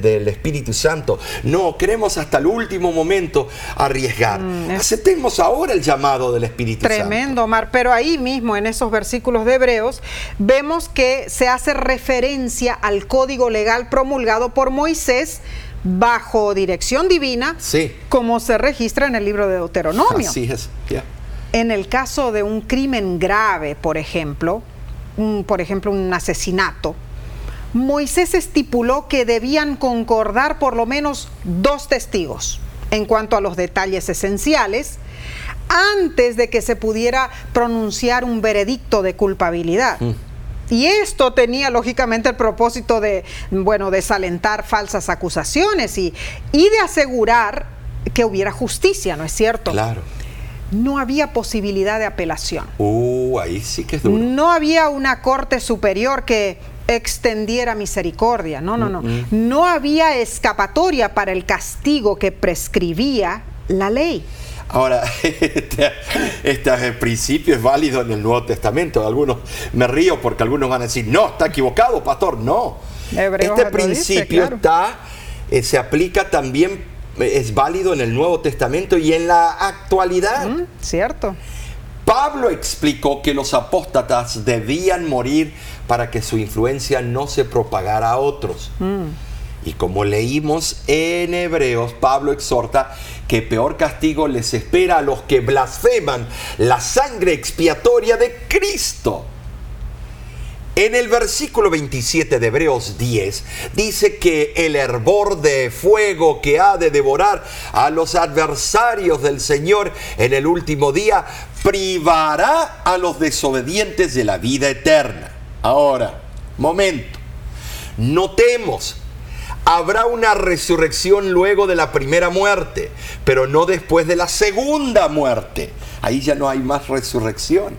del Espíritu Santo? No, queremos hasta el último momento arriesgar. es- Aceptemos ahora el llamado del Espíritu Santo. Tremendo, Omar. Pero ahí mismo, en esos versículos de Hebreos, vemos que se hace referencia al código legal promulgado por Moisés bajo dirección divina, Sí. como se registra en el libro de Deuteronomio. Así es. En el caso de un crimen grave, por ejemplo, un- por ejemplo, un asesinato, Moisés estipuló que debían concordar por lo menos dos testigos en cuanto a los detalles esenciales antes de que se pudiera pronunciar un veredicto de culpabilidad. Y esto tenía lógicamente el propósito de, bueno, desalentar falsas acusaciones y, y de asegurar que hubiera justicia, ¿no es cierto? Claro. no había posibilidad de apelación. Uh, ahí sí que es duro. No había una corte superior que extendiera misericordia. No, no, no. No había escapatoria para el castigo que prescribía la ley. Ahora, este, este principio es válido en el Nuevo Testamento. Algunos me río porque algunos van a decir, no, está equivocado, pastor. No. Hebreos este dice, principio claro. está, eh, se aplica también, eh, es válido en el Nuevo Testamento y en la actualidad. ¿Mm? ¿Cierto? Pablo explicó que los apóstatas debían morir para que su influencia no se propagara a otros. Y como leímos en Hebreos, Pablo exhorta que peor castigo les espera a los que blasfeman la sangre expiatoria de Cristo. En el versículo 27 de Hebreos 10 dice que el hervor de fuego que ha de devorar a los adversarios del Señor en el último día privará a los desobedientes de la vida eterna. Ahora, momento, notemos, habrá una resurrección luego de la primera muerte, pero no después de la segunda muerte. Ahí ya no hay más resurrección.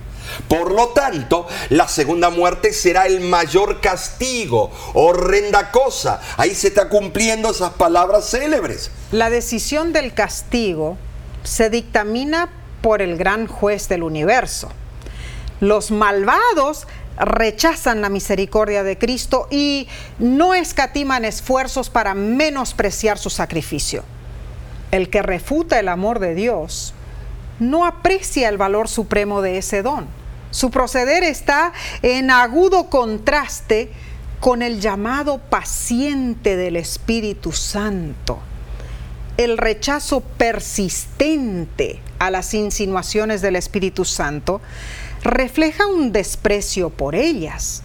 Por lo tanto, la segunda muerte será el mayor castigo, horrenda cosa. Ahí se está cumpliendo esas palabras célebres. La decisión del castigo se dictamina por el gran juez del universo. Los malvados rechazan la misericordia de Cristo y no escatiman esfuerzos para menospreciar su sacrificio. El que refuta el amor de Dios no aprecia el valor supremo de ese don. Su proceder está en agudo contraste con el llamado paciente del Espíritu Santo. El rechazo persistente a las insinuaciones del Espíritu Santo refleja un desprecio por ellas.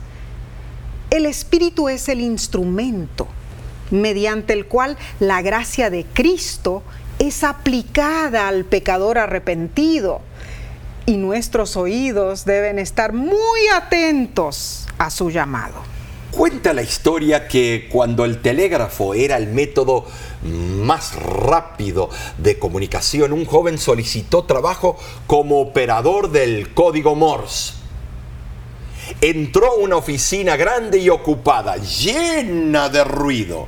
El Espíritu es el instrumento mediante el cual la gracia de Cristo es aplicada al pecador arrepentido y nuestros oídos deben estar muy atentos a su llamado. Cuenta la historia que cuando el telégrafo era el método más rápido de comunicación, un joven solicitó trabajo como operador del código Morse. Entró a una oficina grande y ocupada, llena de ruido.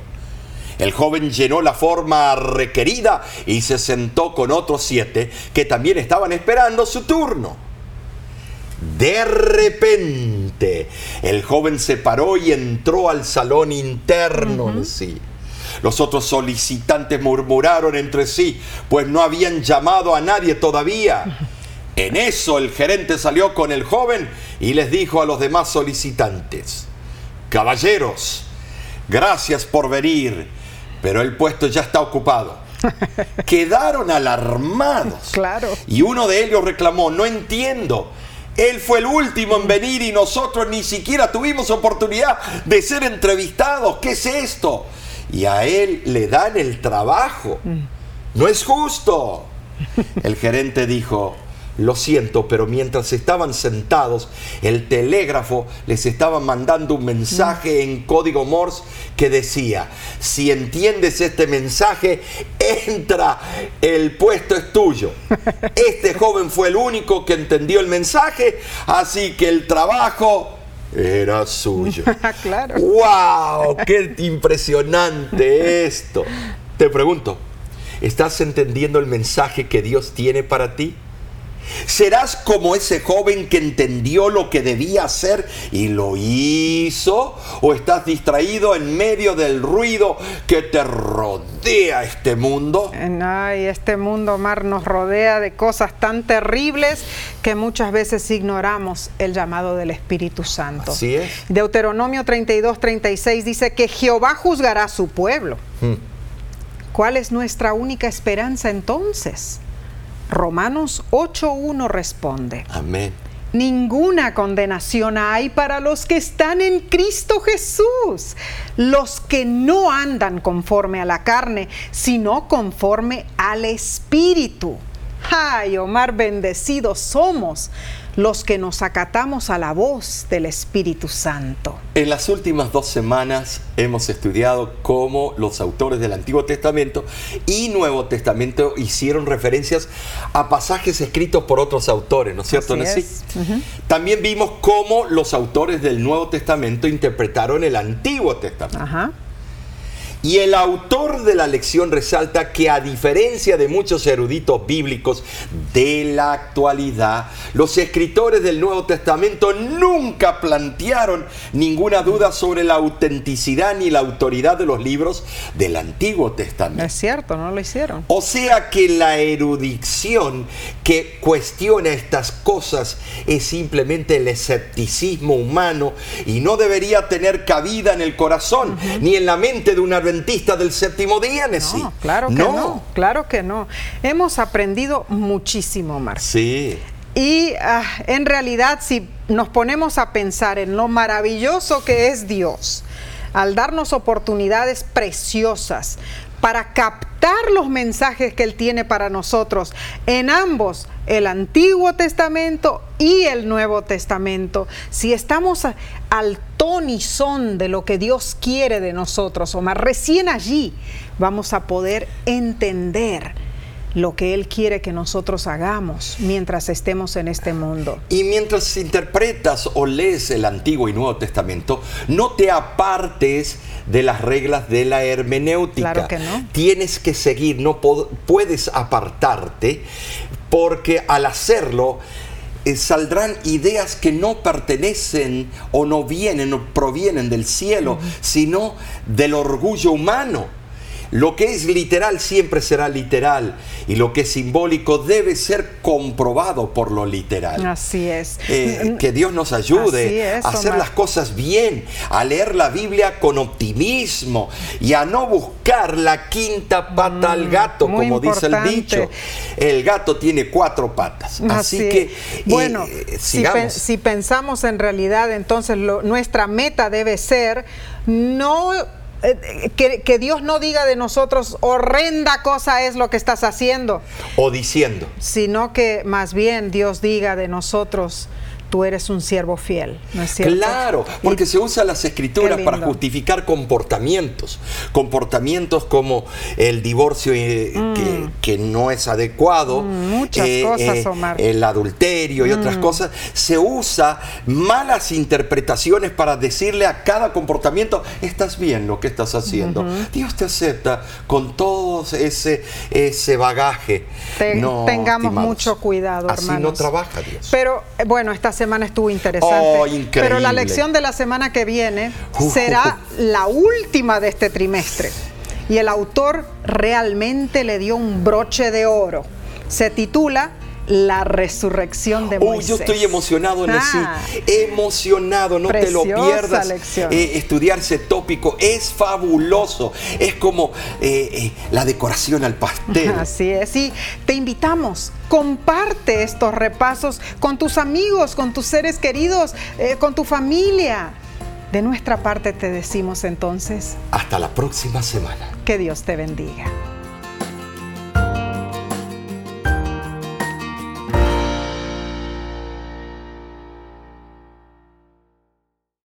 El joven llenó la forma requerida y se sentó con otros siete que también estaban esperando su turno. De repente, el joven se paró y entró al salón interno en sí. Los otros solicitantes murmuraron entre sí, pues no habían llamado a nadie todavía. En eso el gerente salió con el joven y les dijo a los demás solicitantes, Caballeros, gracias por venir, pero el puesto ya está ocupado. Quedaron alarmados. Claro. Y uno de ellos reclamó, no entiendo. Él fue el último en venir y nosotros ni siquiera tuvimos oportunidad de ser entrevistados. ¿Qué es esto? Y a él le dan el trabajo. No es justo. El gerente dijo, lo siento, pero mientras estaban sentados, el telégrafo les estaba mandando un mensaje en código Morse que decía, si entiendes este mensaje, entra, el puesto es tuyo. Este joven fue el único que entendió el mensaje, así que el trabajo era suyo. claro. ¡Wow! ¡Qué impresionante esto! Te pregunto, ¿estás entendiendo el mensaje que Dios tiene para ti? ¿Serás como ese joven que entendió lo que debía hacer y lo hizo? ¿O estás distraído en medio del ruido que te rodea este mundo? Ay, este mundo, Mar, nos rodea de cosas tan terribles que muchas veces ignoramos el llamado del Espíritu Santo. Así es. Deuteronomio 32, 36 dice que Jehová juzgará a su pueblo. Hmm. ¿Cuál es nuestra única esperanza entonces? Romanos 8.1 responde, Amén. ninguna condenación hay para los que están en Cristo Jesús, los que no andan conforme a la carne, sino conforme al Espíritu. Ay, Omar, bendecidos somos los que nos acatamos a la voz del Espíritu Santo. En las últimas dos semanas hemos estudiado cómo los autores del Antiguo Testamento y Nuevo Testamento hicieron referencias a pasajes escritos por otros autores, ¿no es cierto, Nancy? es. También vimos cómo los autores del Nuevo Testamento interpretaron el Antiguo Testamento. Ajá. Y el autor de la lección resalta que a diferencia de muchos eruditos bíblicos de la actualidad, los escritores del Nuevo Testamento nunca plantearon ninguna duda sobre la autenticidad ni la autoridad de los libros del Antiguo Testamento. Es cierto, no lo hicieron. O sea que la erudición que cuestiona estas cosas es simplemente el escepticismo humano y no debería tener cabida en el corazón ni en la mente de un adventista del séptimo día, Nessie. No, claro que no. claro que no. Hemos aprendido muchísimo, Marcia. Sí, Y ah, en realidad, si nos ponemos a pensar en lo maravilloso que es Dios, al darnos oportunidades preciosas para captar los mensajes que Él tiene para nosotros en ambos, el Antiguo Testamento y el Nuevo Testamento, si estamos a- al ton y son de lo que Dios quiere de nosotros, Omar, recién allí vamos a poder entender lo que Él quiere que nosotros hagamos mientras estemos en este mundo. Y mientras interpretas o lees el Antiguo y Nuevo Testamento, no te apartes de las reglas de la hermenéutica. Claro que no. Tienes que seguir, no puedes apartarte, porque al hacerlo eh, saldrán ideas que no pertenecen o no vienen o provienen del cielo, sino del orgullo humano. Lo que es literal siempre será literal y lo que es simbólico debe ser comprobado por lo literal. Así es. Eh, que Dios nos ayude es, a hacer Omar. las cosas bien, a leer la Biblia con optimismo y a no buscar la quinta pata al gato, Mm, muy como dice el dicho. El gato tiene cuatro patas. Así, que, eh, bueno, eh, si, pen- sigamos. si pensamos en realidad, entonces lo- nuestra meta debe ser no que, que Dios no diga de nosotros horrenda cosa es lo que estás haciendo, O diciendo, sino que más bien Dios diga de nosotros tú eres un siervo fiel, ¿no es cierto? Claro, porque Y- se usan las escrituras para justificar comportamientos. Comportamientos como el divorcio eh, que, que no es adecuado. Mm, muchas cosas, Omar. El adulterio y otras cosas. Se usa malas interpretaciones para decirle a cada comportamiento, estás bien lo que estás haciendo. Dios te acepta con todo ese, ese bagaje. Te- No, tengamos estimados, mucho cuidado, Así no hermanos. trabaja Dios. Pero eh, bueno, esta semana estuvo interesante. Oh, increíble. Pero la lección de la semana que viene será la última de este trimestre. Y el autor realmente le dio un broche de oro. Se titula La resurrección de Uy, Moisés. yo estoy emocionado, Nesí. Ah, Emocionado, no te lo pierdas. lección. Eh, estudiar ese tópico es fabuloso. Es como eh, eh, la decoración al pastel. Así es, y te invitamos, comparte estos repasos con tus amigos, con tus seres queridos, eh, con tu familia. De nuestra parte te decimos entonces Hasta la próxima semana. que Dios te bendiga.